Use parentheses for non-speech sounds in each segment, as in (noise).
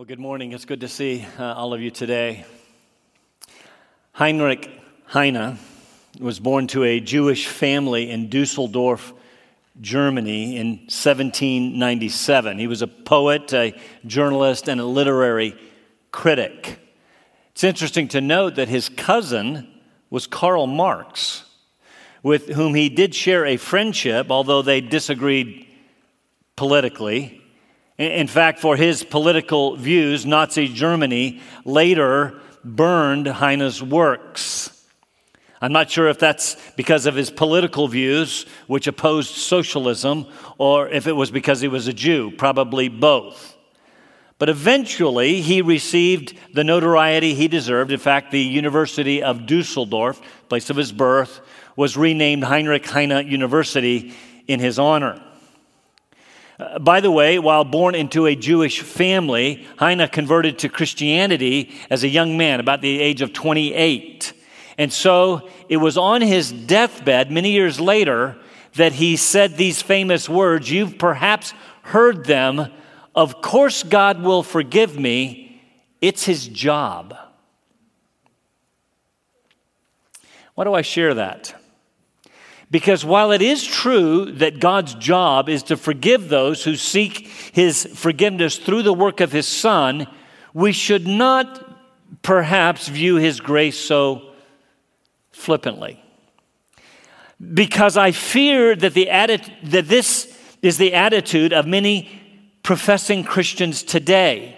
Well, good morning. It's good to see uh, all of you today. Heinrich Heine was born to a Jewish family in Dusseldorf, Germany in 1797. He was a poet, a journalist, and a literary critic. It's interesting to note that his cousin was Karl Marx, with whom he did share a friendship, although they disagreed politically. In fact, for his political views, Nazi Germany later burned Heine's works. I'm not sure if that's because of his political views, which opposed socialism, or if it was because he was a Jew, probably both. But eventually, he received the notoriety he deserved. In fact, the University of Dusseldorf, place of his birth, was renamed Heinrich Heine University in his honor. Uh, by the way, while born into a Jewish family, Heine converted to Christianity as a young man, about the age of 28. And so it was on his deathbed many years later that he said these famous words. You've perhaps heard them. Of course, God will forgive me. It's his job. Why do I share that? Because while it is true that God's job is to forgive those who seek his forgiveness through the work of his Son, we should not perhaps view his grace so flippantly. Because I fear that, the atti- that this is the attitude of many professing Christians today.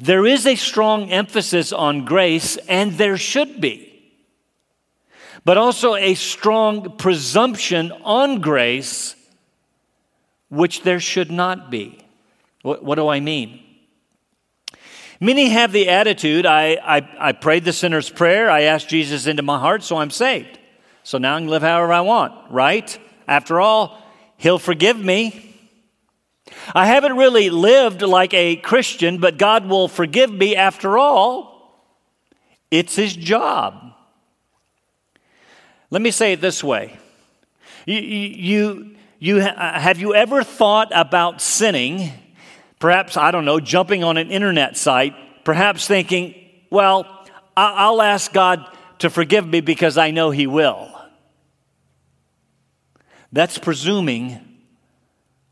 There is a strong emphasis on grace, and there should be but also a strong presumption on grace, which there should not be. What, what do I mean? Many have the attitude I, I, I prayed the sinner's prayer, I asked Jesus into my heart, so I'm saved. So now I can live however I want, right? After all, He'll forgive me. I haven't really lived like a Christian, but God will forgive me after all. It's His job. Let me say it this way you, you, you, uh, have you ever thought about sinning? Perhaps, I don't know, jumping on an internet site, perhaps thinking, well, I'll ask God to forgive me because I know He will. That's presuming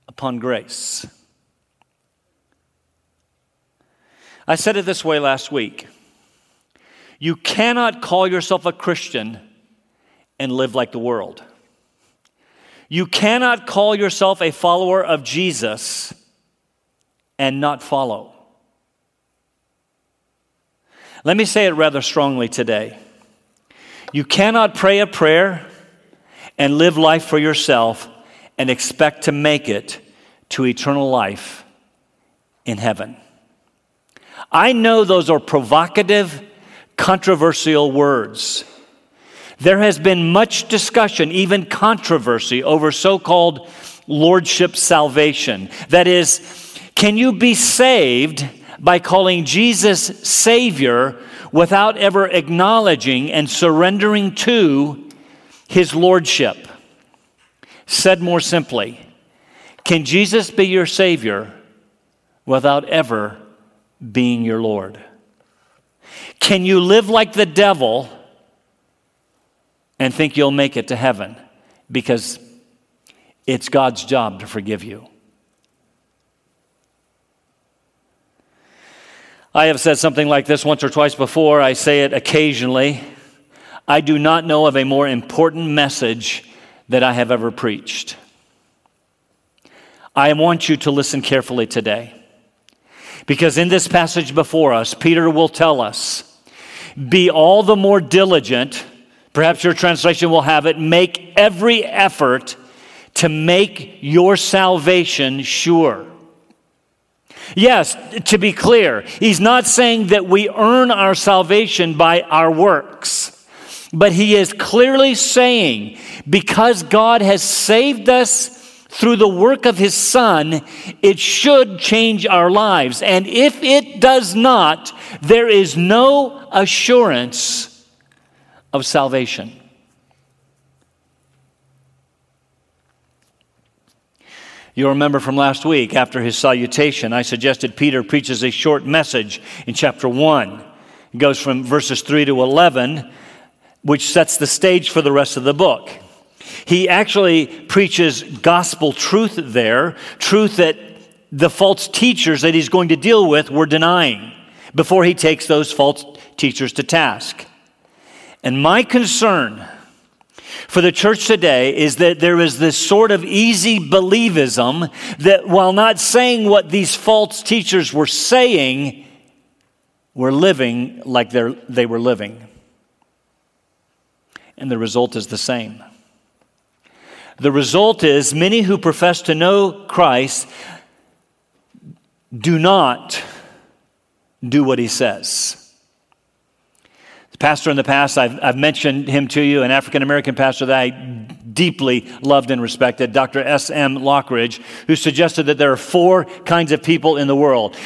upon grace. I said it this way last week. You cannot call yourself a Christian and live like the world. You cannot call yourself a follower of Jesus and not follow. Let me say it rather strongly today. You cannot pray a prayer and live life for yourself and expect to make it to eternal life in heaven. I know those are provocative, controversial words. There has been much discussion, even controversy, over so called lordship salvation. That is, can you be saved by calling Jesus Savior without ever acknowledging and surrendering to His Lordship? Said more simply, can Jesus be your Savior without ever being your Lord? Can you live like the devil? And think you'll make it to heaven because it's God's job to forgive you. I have said something like this once or twice before. I say it occasionally. I do not know of a more important message that I have ever preached. I want you to listen carefully today. Because in this passage before us, Peter will tell us be all the more diligent Perhaps your translation will have it make every effort to make your salvation sure. Yes, to be clear, he's not saying that we earn our salvation by our works. But he is clearly saying, because God has saved us through the work of his Son, it should change our lives. And if it does not, there is no assurance of salvation. You'll remember from last week, after his salutation, I suggested Peter preaches a short message in chapter 1. It goes from verses 3 to 11, which sets the stage for the rest of the book. He actually preaches gospel truth there, truth that the false teachers that he's going to deal with were denying before he takes those false teachers to task. And my concern for the church today is that there is this sort of easy believism that while not saying what these false teachers were saying, we're living like they were living. And the result is the same. The result is many who profess to know Christ do not do what he says. Pastor in the past, I've, I've mentioned him to you, an African American pastor that I deeply loved and respected, Dr. S.M. Lockridge, who suggested that there are four kinds of people in the world.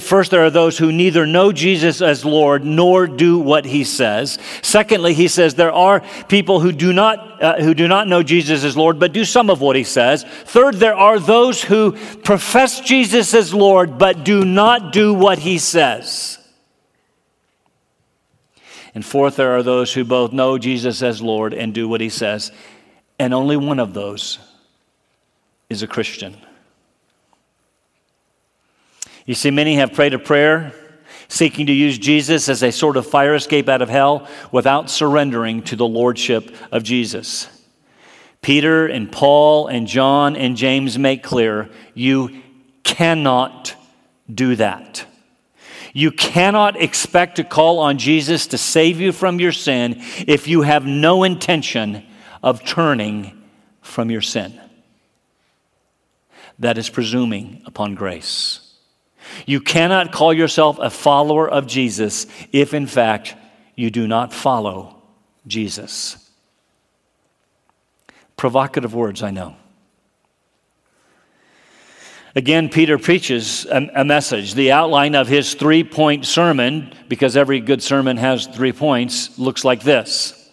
First, there are those who neither know Jesus as Lord nor do what he says. Secondly, he says there are people who do not, uh, who do not know Jesus as Lord but do some of what he says. Third, there are those who profess Jesus as Lord but do not do what he says. And fourth, there are those who both know Jesus as Lord and do what he says. And only one of those is a Christian. You see, many have prayed a prayer seeking to use Jesus as a sort of fire escape out of hell without surrendering to the lordship of Jesus. Peter and Paul and John and James make clear you cannot do that. You cannot expect to call on Jesus to save you from your sin if you have no intention of turning from your sin. That is presuming upon grace. You cannot call yourself a follower of Jesus if, in fact, you do not follow Jesus. Provocative words, I know. Again, Peter preaches a, a message. The outline of his three point sermon, because every good sermon has three points, looks like this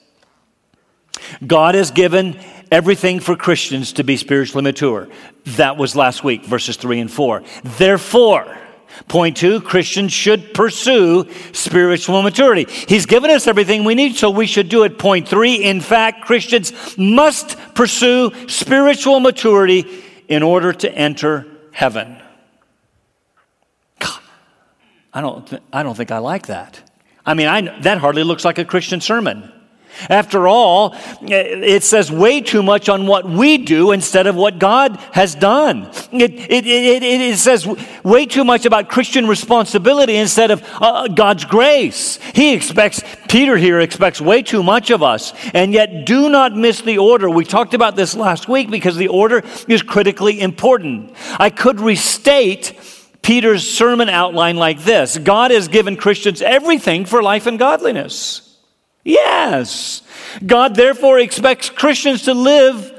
God has given everything for Christians to be spiritually mature. That was last week, verses 3 and 4. Therefore, Point two, Christians should pursue spiritual maturity. He's given us everything we need, so we should do it. Point three, in fact, Christians must pursue spiritual maturity in order to enter heaven. God, I don't, th- I don't think I like that. I mean, I, that hardly looks like a Christian sermon. After all, it says way too much on what we do instead of what God has done. It, it, it, it says way too much about Christian responsibility instead of uh, God's grace. He expects, Peter here expects way too much of us. And yet, do not miss the order. We talked about this last week because the order is critically important. I could restate Peter's sermon outline like this God has given Christians everything for life and godliness. Yes. God therefore expects Christians to live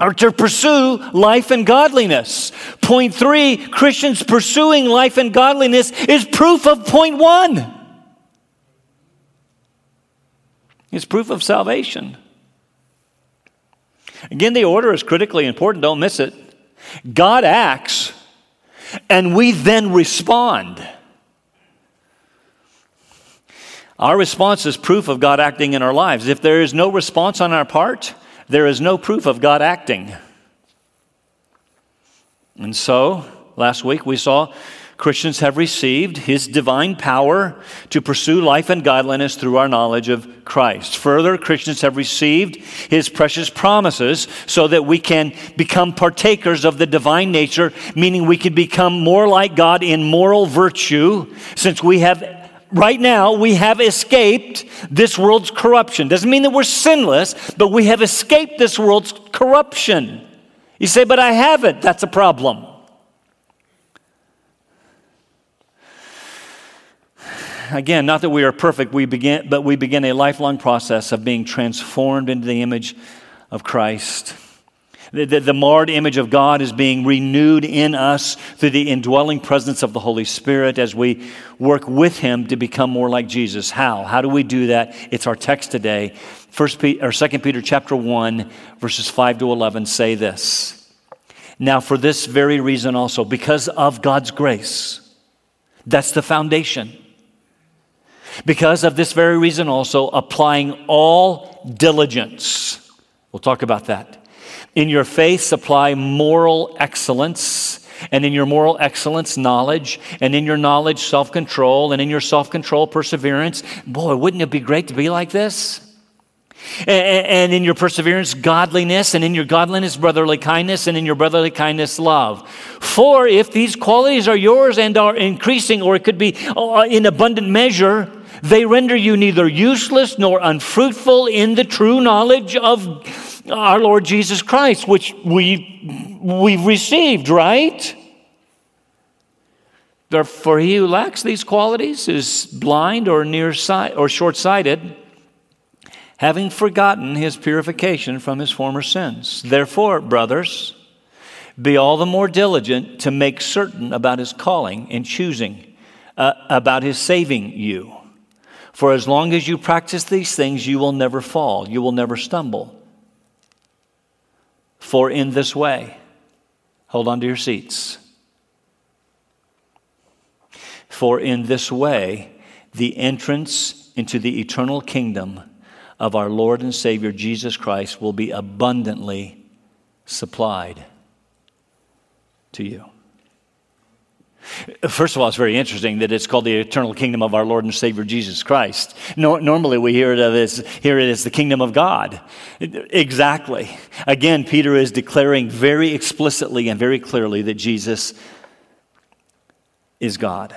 or to pursue life and godliness. Point three Christians pursuing life and godliness is proof of point one. It's proof of salvation. Again, the order is critically important, don't miss it. God acts, and we then respond. Our response is proof of God acting in our lives. If there is no response on our part, there is no proof of God acting. And so, last week we saw Christians have received His divine power to pursue life and godliness through our knowledge of Christ. Further, Christians have received His precious promises so that we can become partakers of the divine nature, meaning we can become more like God in moral virtue, since we have right now we have escaped this world's corruption. Doesn't mean that we're sinless, but we have escaped this world's corruption. You say, but I haven't. That's a problem. Again, not that we are perfect, we begin, but we begin a lifelong process of being transformed into the image of Christ. The, the, the, marred image of God is being renewed in us through the indwelling presence of the Holy Spirit as we work with Him to become more like Jesus. How? How do we do that? It's our text today. First Peter, or Second Peter chapter 1, verses 5 to 11 say this. Now, for this very reason also, because of God's grace, that's the foundation. Because of this very reason also, applying all diligence. We'll talk about that. In your faith, supply moral excellence and in your moral excellence, knowledge, and in your knowledge, self control, and in your self control, perseverance. Boy, wouldn't it be great to be like this? And in your perseverance, godliness, and in your godliness, brotherly kindness, and in your brotherly kindness, love. For if these qualities are yours and are increasing, or it could be uh, in abundant measure, they render you neither useless nor unfruitful in the true knowledge of our Lord Jesus Christ, which we, we've received, right? Therefore, he who lacks these qualities is blind or nearsight or short-sighted, having forgotten his purification from his former sins. Therefore, brothers, be all the more diligent to make certain about his calling and choosing, uh, about his saving you. For as long as you practice these things, you will never fall, you will never stumble. For in this way, hold on to your seats. For in this way, the entrance into the eternal kingdom of our Lord and Savior Jesus Christ will be abundantly supplied to you. First of all, it's very interesting that it's called the eternal kingdom of our Lord and Savior Jesus Christ. No, normally, we hear it as hear it as the kingdom of God. Exactly. Again, Peter is declaring very explicitly and very clearly that Jesus is God.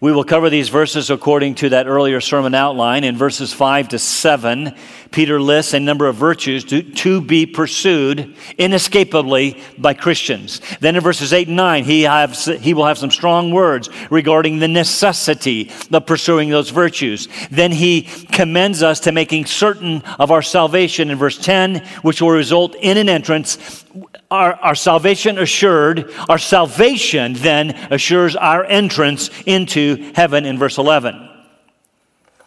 We will cover these verses according to that earlier sermon outline. In verses 5 to 7, Peter lists a number of virtues to, to be pursued inescapably by Christians. Then in verses 8 and 9, he, has, he will have some strong words regarding the necessity of pursuing those virtues. Then he commends us to making certain of our salvation in verse 10, which will result in an entrance our, our salvation assured, our salvation then assures our entrance into heaven in verse 11.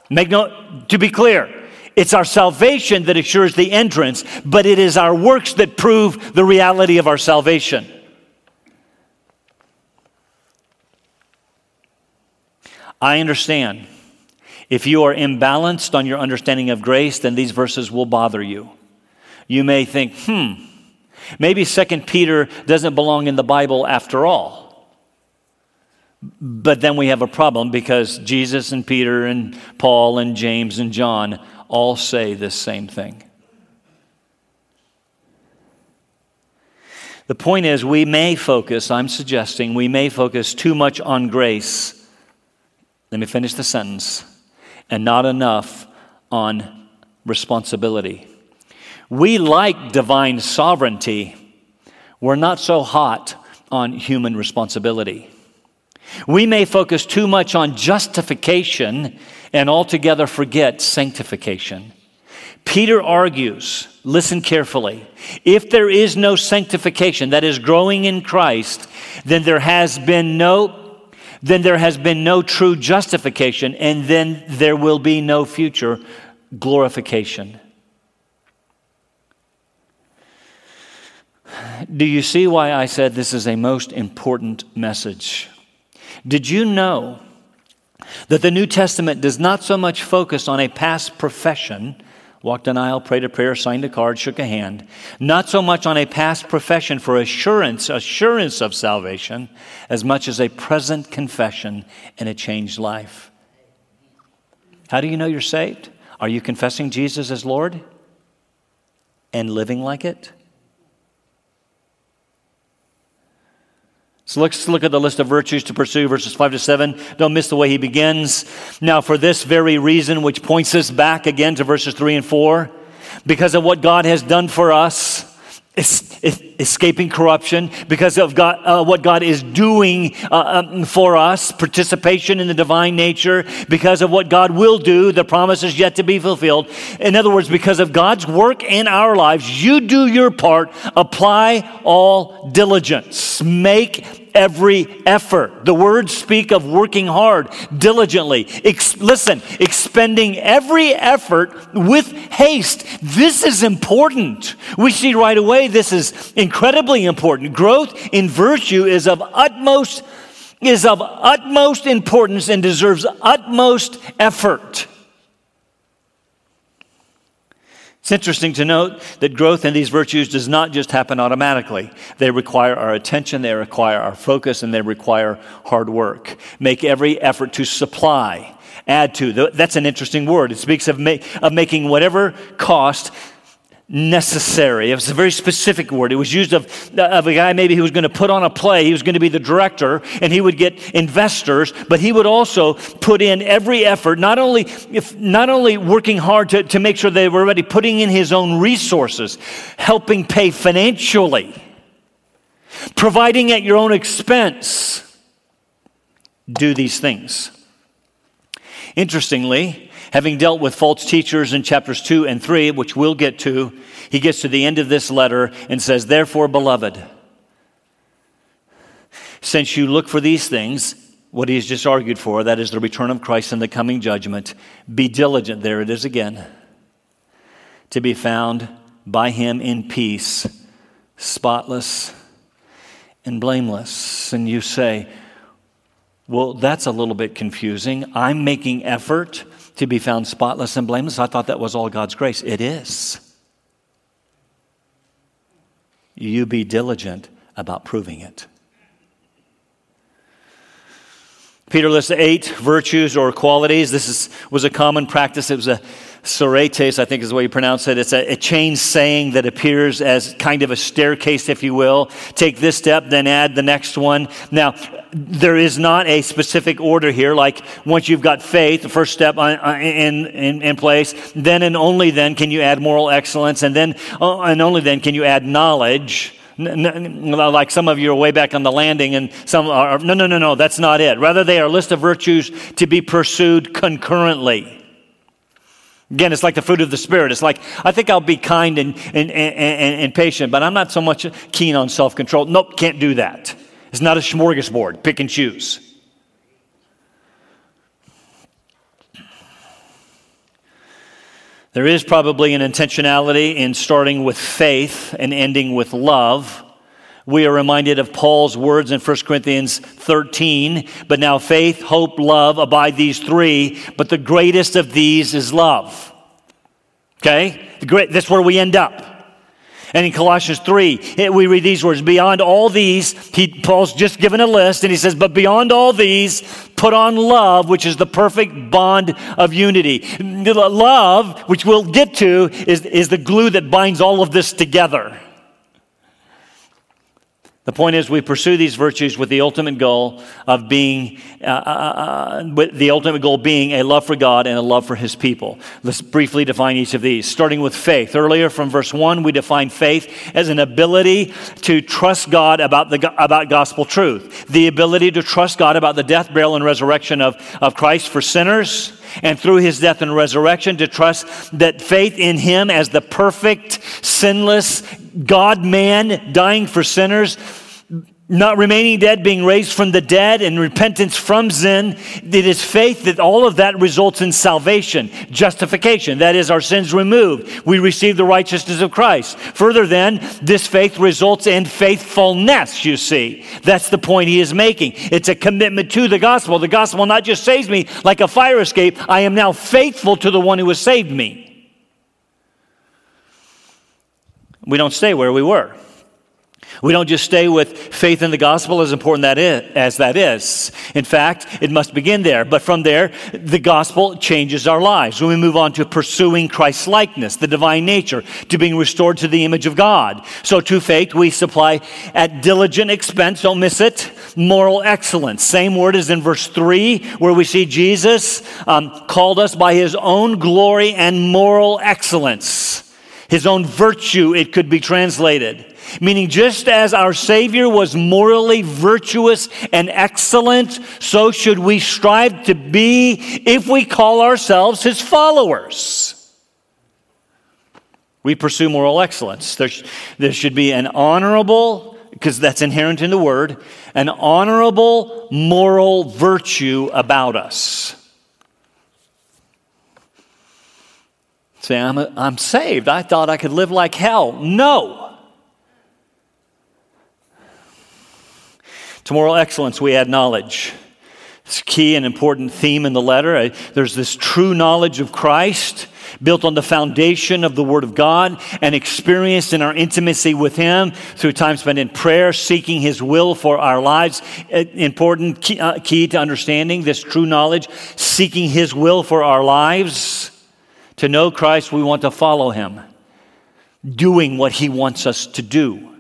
Make note, to be clear, it's our salvation that assures the entrance, but it is our works that prove the reality of our salvation. I understand. If you are imbalanced on your understanding of grace, then these verses will bother you. You may think, hmm, Maybe Second Peter doesn't belong in the Bible after all. But then we have a problem because Jesus and Peter and Paul and James and John all say this same thing. The point is, we may focus, I'm suggesting, we may focus too much on grace. Let me finish the sentence. And not enough on responsibility. We like divine sovereignty. We're not so hot on human responsibility. We may focus too much on justification and altogether forget sanctification. Peter argues, listen carefully, if there is no sanctification, that is growing in Christ, then there has been no then there has been no true justification and then there will be no future glorification. Do you see why I said this is a most important message? Did you know that the New Testament does not so much focus on a past profession? Walked an aisle, prayed a prayer, signed a card, shook a hand. Not so much on a past profession for assurance, assurance of salvation, as much as a present confession and a changed life. How do you know you're saved? Are you confessing Jesus as Lord and living like it? So let's look at the list of virtues to pursue, verses 5 to 7. Don't miss the way he begins. Now, for this very reason, which points us back again to verses 3 and 4, because of what God has done for us, escaping corruption because of God, uh, what God is doing uh, um, for us, participation in the divine nature, because of what God will do, the promise is yet to be fulfilled. In other words, because of God's work in our lives, you do your part, apply all diligence, make every effort. The words speak of working hard, diligently. Ex- listen, expending every effort with haste. This is important. We see right away this is in incredibly important. Growth in virtue is of utmost is of utmost importance and deserves utmost effort. It's interesting to note that growth in these virtues does not just happen automatically. They require our attention, they require our focus, and they require hard work. Make every effort to supply, add to. That's an interesting word. It speaks of, ma- of making whatever cost necessary. It was a very specific word. It was used of, of a guy maybe who was going to put on a play. He was going to be the director and he would get investors, but he would also put in every effort, not only, if, not only working hard to, to make sure they were ready, putting in his own resources, helping pay financially, providing at your own expense. Do these things. Interestingly, Having dealt with false teachers in chapters 2 and 3, which we'll get to, he gets to the end of this letter and says, Therefore, beloved, since you look for these things, what he has just argued for, that is the return of Christ and the coming judgment, be diligent, there it is again, to be found by him in peace, spotless and blameless. And you say, well, that's a little bit confusing. I'm making effort to be found spotless and blameless. I thought that was all God's grace. It is. You be diligent about proving it. Peter lists eight virtues or qualities. This is, was a common practice. It was a sorites, I think is the way you pronounce it. It's a, a chain saying that appears as kind of a staircase, if you will. Take this step, then add the next one. Now, there is not a specific order here, like once you've got faith, the first step in, in, in place, then and only then can you add moral excellence, and then uh, and only then can you add knowledge like some of you are way back on the landing, and some are, no, no, no, no, that's not it. Rather, they are a list of virtues to be pursued concurrently. Again, it's like the fruit of the Spirit. It's like, I think I'll be kind and, and, and, and patient, but I'm not so much keen on self control. Nope, can't do that. It's not a smorgasbord, pick and choose. There is probably an intentionality in starting with faith and ending with love. We are reminded of Paul's words in 1 Corinthians 13, but now faith, hope, love abide these three, but the greatest of these is love. Okay? The great, that's where we end up. And in Colossians 3, eh, we read these words Beyond all these, he, Paul's just given a list, and he says, But beyond all these, put on love, which is the perfect bond of unity. Love, which we'll get to, is, is the glue that binds all of this together. The point is, we pursue these virtues with the ultimate goal of being, uh, uh, uh, with the ultimate goal being a love for God and a love for His people. Let's briefly define each of these, starting with faith. Earlier, from verse 1, we defined faith as an ability to trust God about, the, about gospel truth, the ability to trust God about the death, burial, and resurrection of, of Christ for sinners, and through his death and resurrection to trust that faith in him as the perfect, sinless God man dying for sinners not remaining dead, being raised from the dead, and repentance from sin. It is faith that all of that results in salvation, justification. That is, our sins removed. We receive the righteousness of Christ. Further, then, this faith results in faithfulness, you see. That's the point he is making. It's a commitment to the gospel. The gospel not just saves me like a fire escape, I am now faithful to the one who has saved me. We don't stay where we were. We don't just stay with faith in the gospel, as important that is, as that is. In fact, it must begin there. But from there, the gospel changes our lives. When we move on to pursuing Christ's likeness, the divine nature, to being restored to the image of God. So to faith, we supply at diligent expense, don't miss it, moral excellence. Same word as in verse 3, where we see Jesus um, called us by his own glory and moral excellence. His own virtue, it could be translated. Meaning, just as our Savior was morally virtuous and excellent, so should we strive to be if we call ourselves His followers. We pursue moral excellence. There, there should be an honorable, because that's inherent in the word, an honorable moral virtue about us. Say, I'm, I'm saved. I thought I could live like hell. No. To moral excellence, we add knowledge. It's a key and important theme in the letter. There's this true knowledge of Christ built on the foundation of the Word of God and experienced in our intimacy with Him through time spent in prayer, seeking His will for our lives. Important key, uh, key to understanding this true knowledge, seeking His will for our lives. To know Christ, we want to follow Him, doing what He wants us to do.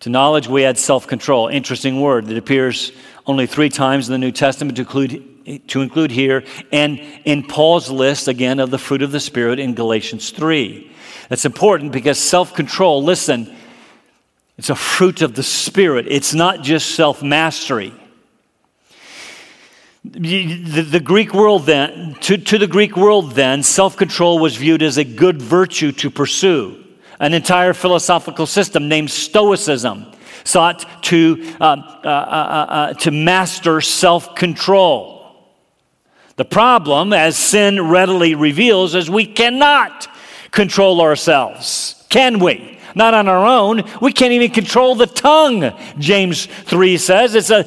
To knowledge, we add self control. Interesting word that appears only three times in the New Testament to include, to include here, and in Paul's list again of the fruit of the Spirit in Galatians 3. That's important because self control, listen, it's a fruit of the Spirit, it's not just self mastery. The, the, Greek world then, to, to the Greek world then, self control was viewed as a good virtue to pursue an entire philosophical system named Stoicism sought to, um, uh, uh, uh, uh, to master self control. The problem, as sin readily reveals, is we cannot control ourselves, can we? Not on our own. We can't even control the tongue, James 3 says. It's, a,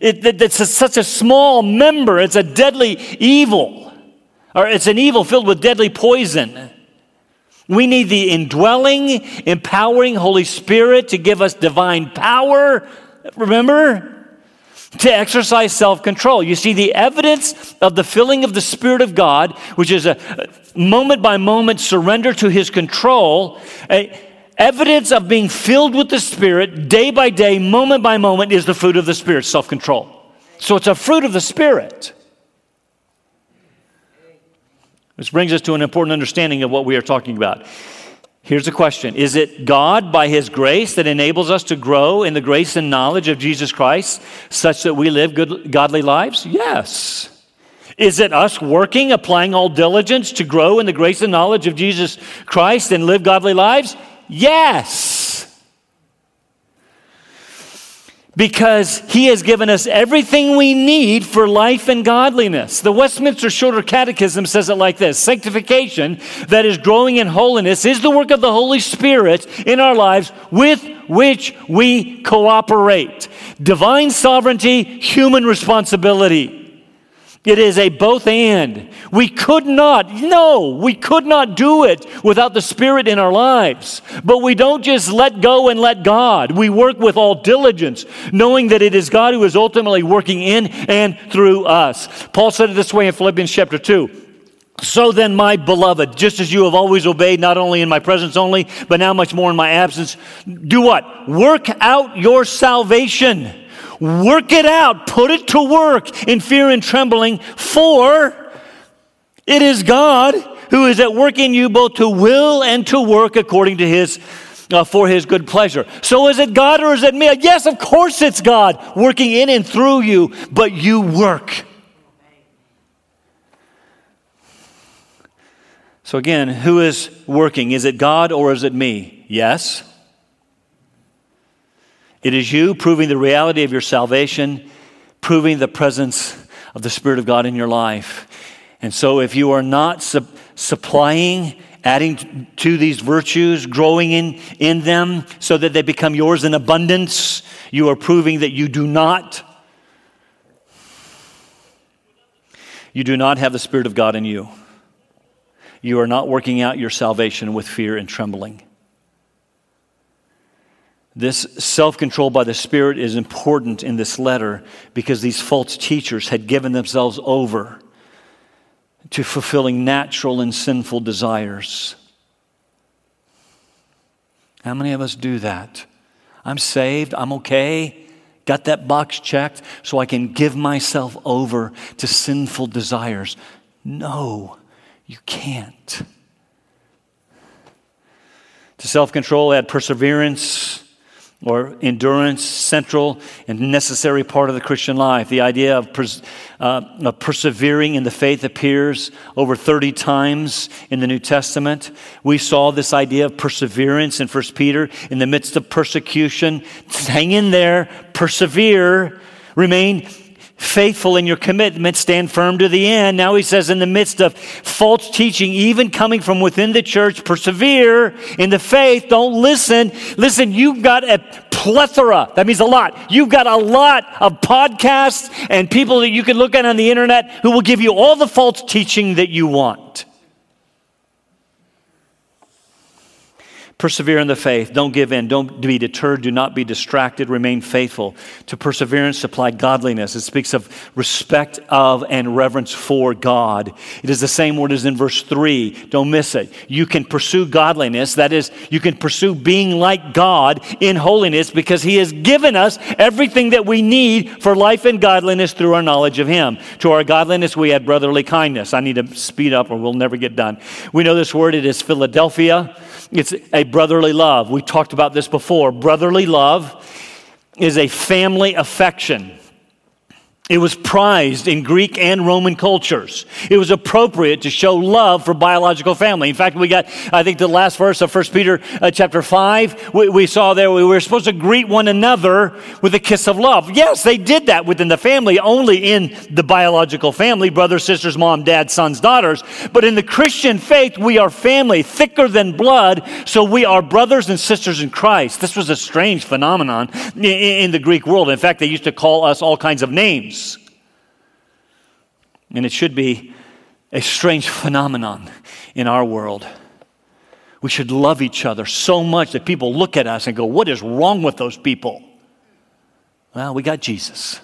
it, it's a, such a small member, it's a deadly evil, or it's an evil filled with deadly poison. We need the indwelling, empowering Holy Spirit to give us divine power. Remember? To exercise self control. You see, the evidence of the filling of the Spirit of God, which is a moment by moment surrender to His control, evidence of being filled with the Spirit day by day, moment by moment, is the fruit of the Spirit, self control. So it's a fruit of the Spirit. Which brings us to an important understanding of what we are talking about. Here's the question Is it God, by His grace, that enables us to grow in the grace and knowledge of Jesus Christ such that we live good, godly lives? Yes. Is it us working, applying all diligence to grow in the grace and knowledge of Jesus Christ and live godly lives? Yes because he has given us everything we need for life and godliness. The Westminster Shorter Catechism says it like this Sanctification, that is growing in holiness, is the work of the Holy Spirit in our lives with which we cooperate. Divine sovereignty, human responsibility. It is a both and. We could not, no, we could not do it without the Spirit in our lives. But we don't just let go and let God. We work with all diligence, knowing that it is God who is ultimately working in and through us. Paul said it this way in Philippians chapter 2. So then, my beloved, just as you have always obeyed, not only in my presence only, but now much more in my absence, do what? Work out your salvation Work it out, put it to work in fear and trembling, for it is God who is at work in you both to will and to work according to his uh, for his good pleasure. So is it God or is it me? Yes, of course it's God working in and through you, but you work. So again, who is working? Is it God or is it me? Yes. It is you proving the reality of your salvation, proving the presence of the Spirit of God in your life. And so, if you are not su- supplying, adding to these virtues, growing in, in them so that they become yours in abundance, you are proving that you do not. You do not have the Spirit of God in you. You are not working out your salvation with fear and trembling. This self control by the Spirit is important in this letter because these false teachers had given themselves over to fulfilling natural and sinful desires. How many of us do that? I'm saved, I'm okay, got that box checked so I can give myself over to sinful desires. No, you can't. To self control, add perseverance or endurance, central and necessary part of the Christian life. The idea of, pers- uh, of, persevering in the faith appears over 30 times in the New Testament. We saw this idea of perseverance in 1 Peter in the midst of persecution. Hang in there, persevere, remain faithful in your commitment, stand firm to the end. Now he says, in the midst of false teaching, even coming from within the church, persevere in the faith. Don't listen. Listen, you've got a plethora, that means a lot. You've got a lot of podcasts and people that you can look at on the internet who will give you all the false teaching that you want. Persevere in the faith. Don't give in. Don't be deterred. Do not be distracted. Remain faithful. To perseverance, supply godliness. It speaks of respect of and reverence for God. It is the same word as in verse 3. Don't miss it. You can pursue godliness. That is, you can pursue being like God in holiness because He has given us everything that we need for life and godliness through our knowledge of Him. To our godliness, we add brotherly kindness. I need to speed up or we'll never get done. We know this word. It is Philadelphia. It's a brotherly love. We talked about this before. Brotherly love is a family affection. It was prized in Greek and Roman cultures. It was appropriate to show love for biological family. In fact, we got, I think, the last verse of 1 Peter uh, chapter 5, we, we, saw there we were supposed to greet one another with a kiss of love. Yes, they did that within the family, only in the biological family brothers, sisters, mom, dad, sons, daughters. But in the Christian faith, we are family, thicker than blood, so we are brothers and sisters in Christ. This was a strange phenomenon in, in the Greek world. In fact, they used to call us all kinds of names. And it should be a strange phenomenon in our world. We should love each other so much that people look at us and go, What is wrong with those people? Well, we got Jesus.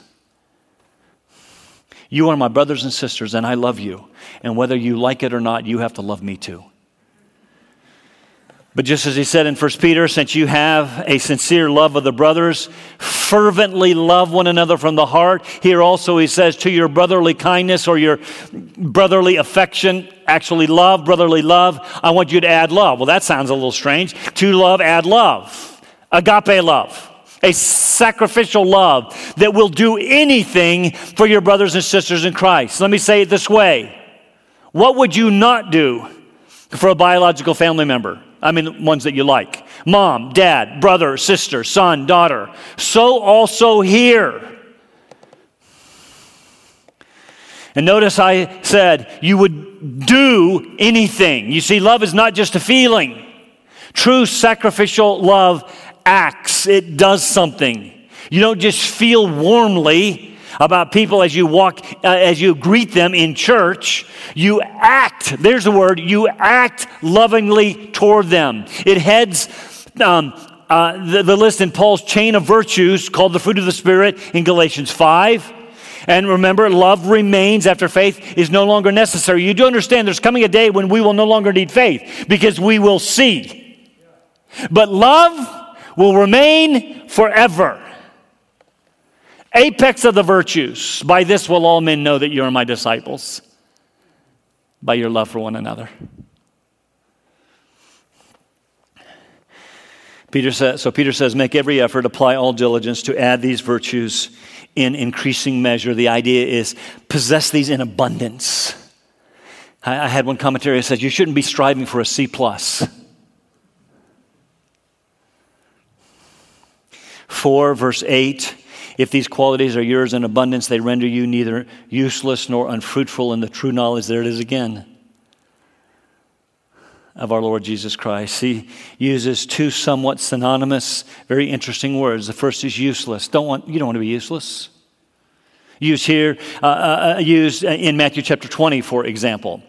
You are my brothers and sisters, and I love you. And whether you like it or not, you have to love me too. But just as he said in 1 Peter, since you have a sincere love of the brothers, fervently love one another from the heart. Here also he says, to your brotherly kindness or your brotherly affection, actually love, brotherly love, I want you to add love. Well, that sounds a little strange. To love, add love. Agape love. A sacrificial love that will do anything for your brothers and sisters in Christ. Let me say it this way What would you not do for a biological family member? I mean, ones that you like mom, dad, brother, sister, son, daughter. So also here. And notice I said you would do anything. You see, love is not just a feeling. True sacrificial love acts, it does something. You don't just feel warmly about people as you walk, uh, as you greet them in church. You act, there's the word, you act lovingly toward them. It heads um, uh, the, the list in Paul's chain of virtues called the fruit of the Spirit in Galatians 5. And remember, love remains after faith is no longer necessary. You do understand there's coming a day when we will no longer need faith because we will see. But love will remain forever apex of the virtues. By this will all men know that you are my disciples, by your love for one another. Peter says, so Peter says, make every effort, apply all diligence to add these virtues in increasing measure. The idea is possess these in abundance. I, I had one commentary that says you shouldn't be striving for a C plus. 4 verse 8 if these qualities are yours in abundance, they render you neither useless nor unfruitful in the true knowledge. There it is again of our Lord Jesus Christ. He uses two somewhat synonymous, very interesting words. The first is useless. Don't want, you don't want to be useless. Used here, uh, uh, uh used in Matthew chapter 20, for example.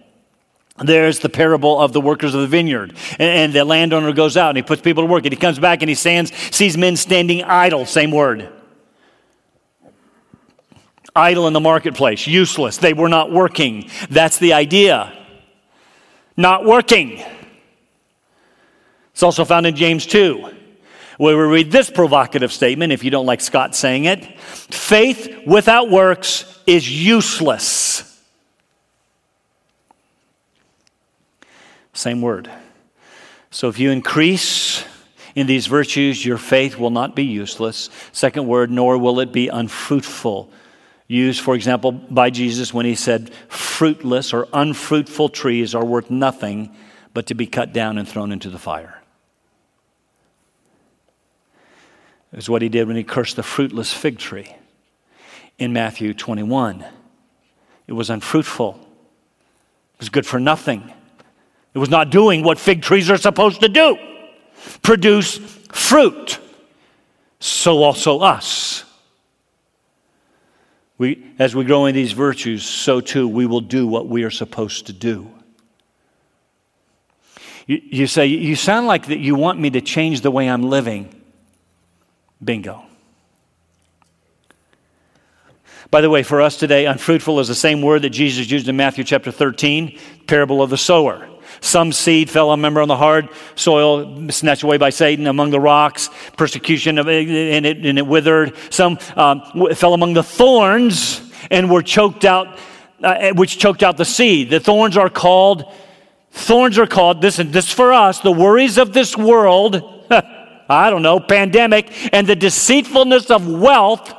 There's the parable of the workers of the vineyard. And, and the landowner goes out and he puts people to work and he comes back and he stands, sees men standing idle, same word idle in the marketplace, useless. They were not working. That's the idea. Not working. It's also found in James 2, where we read this provocative statement, if you don't like Scott saying it faith without works is useless. Same word. So if you increase in these virtues, your faith will not be useless. Second word, nor will it be unfruitful used, for example, by Jesus when he said, fruitless or unfruitful trees are worth nothing but to be cut down and thrown into the fire. Is what he did when he cursed the fruitless fig tree in Matthew 21. It was unfruitful, it was good for nothing. It was not doing what fig trees are supposed to do produce fruit. so also us. We, as we grow in these virtues, so too we will do what we are supposed to do. You, you say, You sound like that you want me to change the way I'm living. Bingo. By the way, for us today, unfruitful is the same word that Jesus used in Matthew chapter 13, parable of the sower. Some seed fell on member on the hard soil, snatched away by Satan among the rocks, persecution, and it, and it withered. Some um, fell among the thorns and were choked out, uh, which choked out the seed. The thorns are called, thorns are called, this, this for us, the worries of this world, (laughs) I don't know, pandemic, and the deceitfulness of wealth.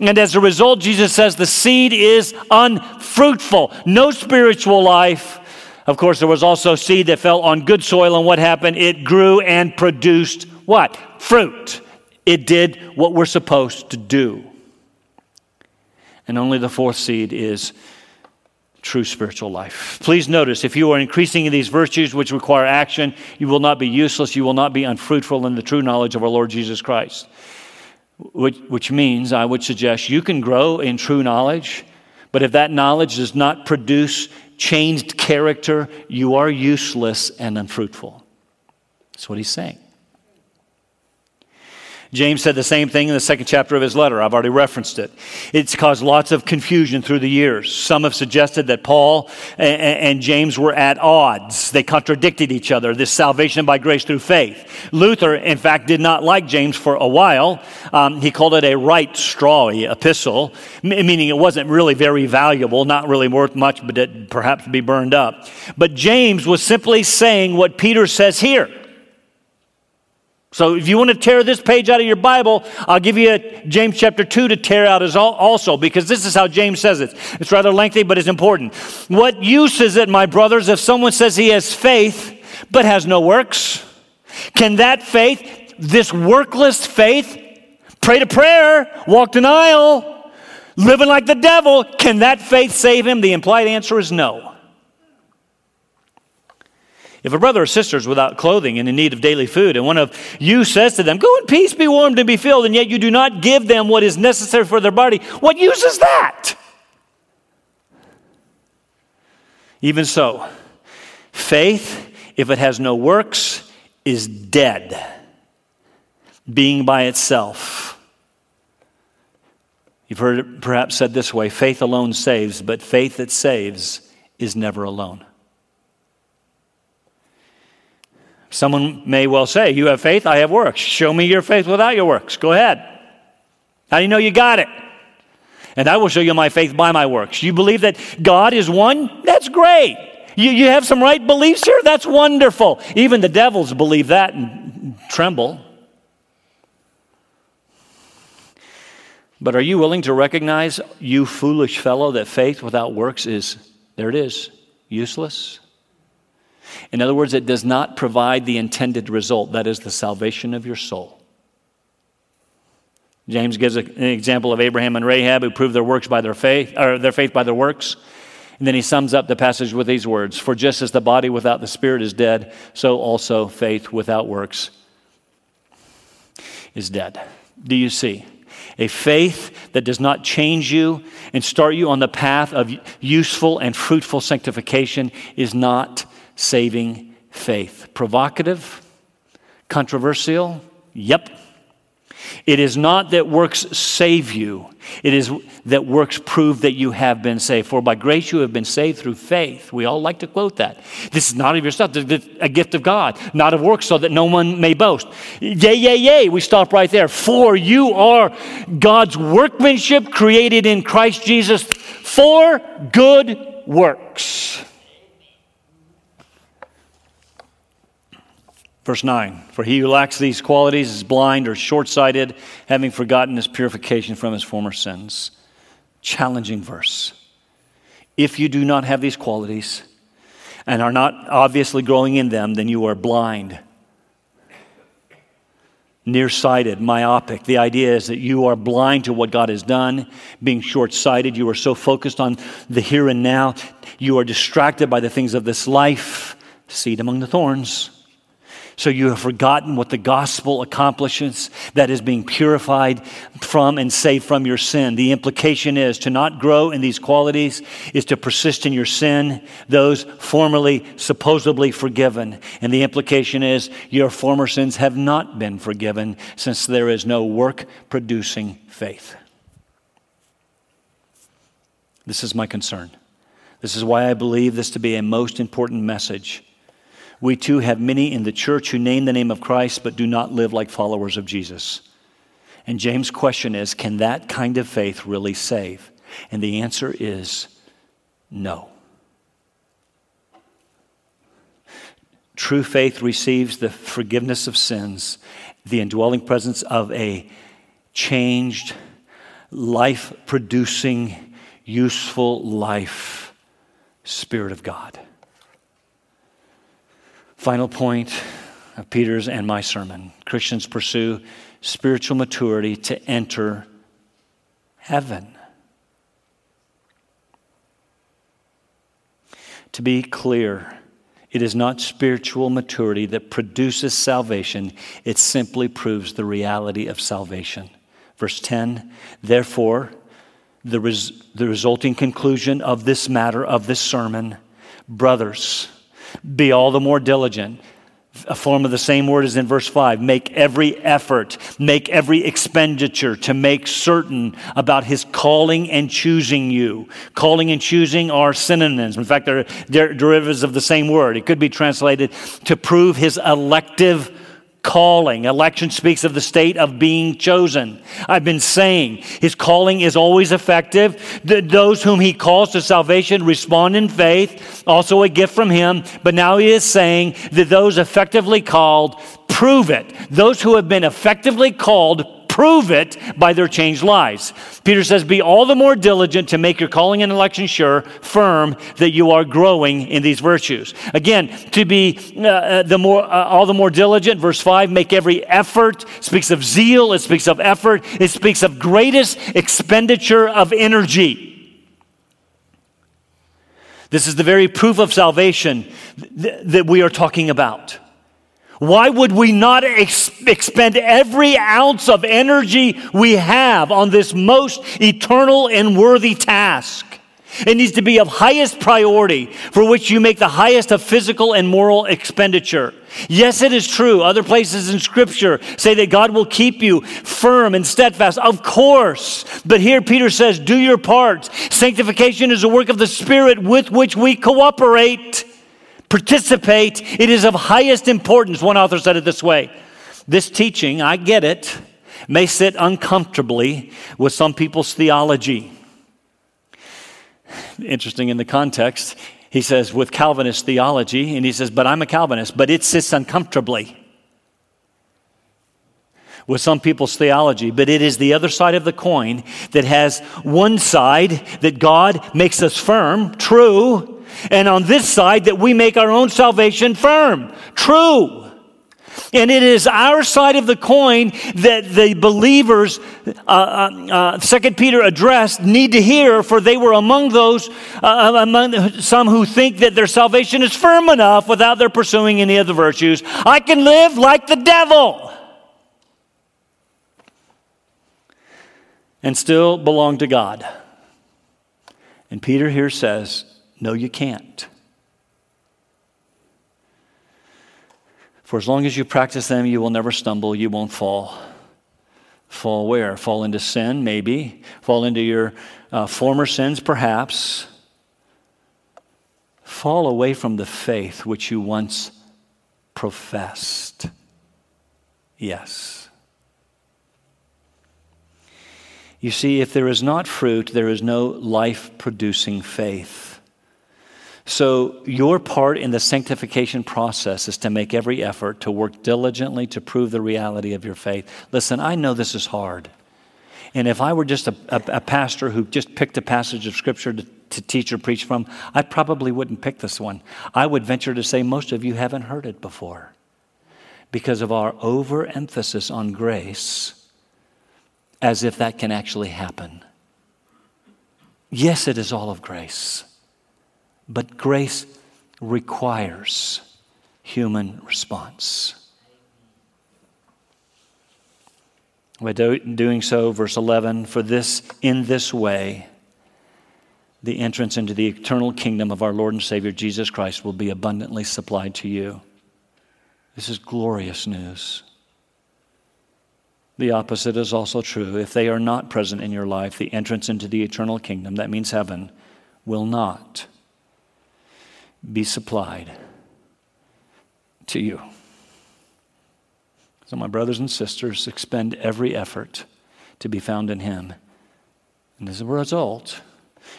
And as a result, Jesus says the seed is unfruitful, no spiritual life of course, there was also seed that fell on good soil, and what happened? It grew and produced what? Fruit. It did what we're supposed to do. And only the fourth seed is true spiritual life. Please notice if you are increasing in these virtues which require action, you will not be useless, you will not be unfruitful in the true knowledge of our Lord Jesus Christ. Which, which means, I would suggest, you can grow in true knowledge, but if that knowledge does not produce changed character, you are useless and unfruitful. That's what he's saying. James said the same thing in the second chapter of his letter. I've already referenced it. It's caused lots of confusion through the years. Some have suggested that Paul and James were at odds. They contradicted each other, this salvation by grace through faith. Luther, in fact, did not like James for a while. Um, he called it a right strawy epistle, meaning it wasn't really very valuable, not really worth much, but it perhaps be burned up. But James was simply saying what Peter says here. So if you want to tear this page out of your Bible, I'll give you James chapter 2 to tear out as also because this is how James says it. It's rather lengthy, but it's important. What use is it, my brothers, if someone says he has faith but has no works? Can that faith, this workless faith, pray to prayer, walk denial, living like the devil, can that faith save him? The implied answer is no. If a brother or sister is without clothing and in need of daily food, and one of you says to them, Go in peace, be warmed and be filled, and yet you do not give them what is necessary for their body, what use is that? Even so, faith, if it has no works, is dead, being by itself. You've heard it perhaps said this way faith alone saves, but faith that saves is never alone. Someone may well say, You have faith, I have works. Show me your faith without your works. Go ahead. How do you know you got it? And I will show you my faith by my works. You believe that God is one? That's great. You, you have some right beliefs here? That's wonderful. Even the devils believe that and tremble. But are you willing to recognize, you foolish fellow, that faith without works is, there it is, useless? In other words, it does not provide the intended result that is, the salvation of your soul. James gives an example of Abraham and Rahab who proved their works by their faith, or their faith by their works. And then he sums up the passage with these words For just as the body without the spirit is dead, so also faith without works is dead. Do you see? A faith that does not change you and start you on the path of useful and fruitful sanctification is not saving faith. Provocative? Controversial? Yep. It is not that works save you, it is that works prove that you have been saved. For by grace you have been saved through faith. We all like to quote that. This is not of yourself, it's a gift of God, not of works, so that no one may boast. Yay, yay, yay. We stop right there. For you are God's workmanship created in Christ Jesus for good works Verse 9 For he who lacks these qualities is blind or short sighted, having forgotten his purification from his former sins. Challenging verse. If you do not have these qualities and are not obviously growing in them, then you are blind, nearsighted, myopic. The idea is that you are blind to what God has done, being short sighted. You are so focused on the here and now, you are distracted by the things of this life, seed among the thorns. So you have forgotten what the gospel accomplishes that is being purified from and saved from your sin. The implication is to not grow in these qualities is to persist in your sin, those formerly supposedly forgiven. And the implication is your former sins have not been forgiven since there is no work producing faith. This is my concern. This is why I believe this to be a most important message we too have many in the church who name the name of Christ but do not live like followers of Jesus. And James' question is can that kind of faith really save? And the answer is no. True faith receives the forgiveness of sins, the indwelling presence of a changed, life producing, useful life, Spirit of God. Final point of Peter's and my sermon Christians pursue spiritual maturity to enter heaven. To be clear, it is not spiritual maturity that produces salvation, it simply proves the reality of salvation. Verse 10 Therefore, the, res- the resulting conclusion of this matter, of this sermon, brothers, be all the more diligent. A form of the same word as in verse 5. Make every effort, make every expenditure to make certain about his calling and choosing you. Calling and choosing are synonyms. In fact, they're, they're derivatives of the same word. It could be translated to prove his elective calling. Election speaks of the state of being chosen. I've been saying his calling is always effective. those whom he calls to salvation respond in faith, also a gift from him. But now he is saying that those effectively called prove it. Those who have been effectively called prove it by their changed lives. Peter says, Be all the more diligent to make your calling and election sure, firm, that you are growing in these virtues. Again, to be uh, uh, the more, uh, all the more diligent, verse 5, make every effort, speaks of zeal, it speaks of effort, it speaks of greatest expenditure of energy. This is the very proof of salvation th- that we are talking about. Why would we not ex- expend every ounce of energy we have on this most eternal and worthy task? It needs to be of highest priority for which you make the highest of physical and moral expenditure. Yes, it is true. Other places in Scripture say that God will keep you firm and steadfast. Of course. But here Peter says, do your part. Sanctification is a work of the Spirit with which we cooperate participate. It is of highest importance. One author said it this way This teaching, I get it, may sit uncomfortably with some people's theology. Interesting in the context, he says, with Calvinist theology, and he says, but I'm a Calvinist, but it sits uncomfortably with some people's theology, but it is the other side of the coin that has one side that God makes us firm, true, and on this side that we make our own salvation firm. True. And it is our side of the coin that the believers, uh, uh, uh, Second Peter addressed, need to hear, for they were among those, uh, uh, among some who think that their salvation is firm enough without their pursuing any of the virtues. I can live like the devil and still belong to God. And Peter here says, no, you can't. For as long as you practice them, you will never stumble, you won't fall. Fall where? Fall into sin, maybe. Fall into your uh, former sins, perhaps. Fall away from the faith which you once professed. Yes. You see, if there is not fruit, there is no life producing faith. So, your part in the sanctification process is to make every effort to work diligently to prove the reality of your faith. Listen, I know this is hard. And if I were just a, a, a pastor who just picked a passage of Scripture to, to teach or preach from, I probably wouldn't pick this one. I would venture to say most of you haven't heard it before because of our overemphasis on grace as if that can actually happen. Yes, it is all of grace. But grace requires human response. By doing so, verse 11, for this, in this way, the entrance into the eternal kingdom of our Lord and Savior Jesus Christ will be abundantly supplied to you. This is glorious news. The opposite is also true. If they are not present in your life, the entrance into the eternal kingdom, that means heaven, will not be supplied to you. So, my brothers and sisters, expend every effort to be found in Him. And as a result,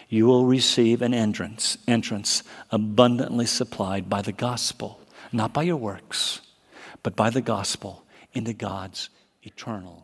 you will receive an entrance, entrance abundantly supplied by the gospel, not by your works, but by the gospel into God's eternal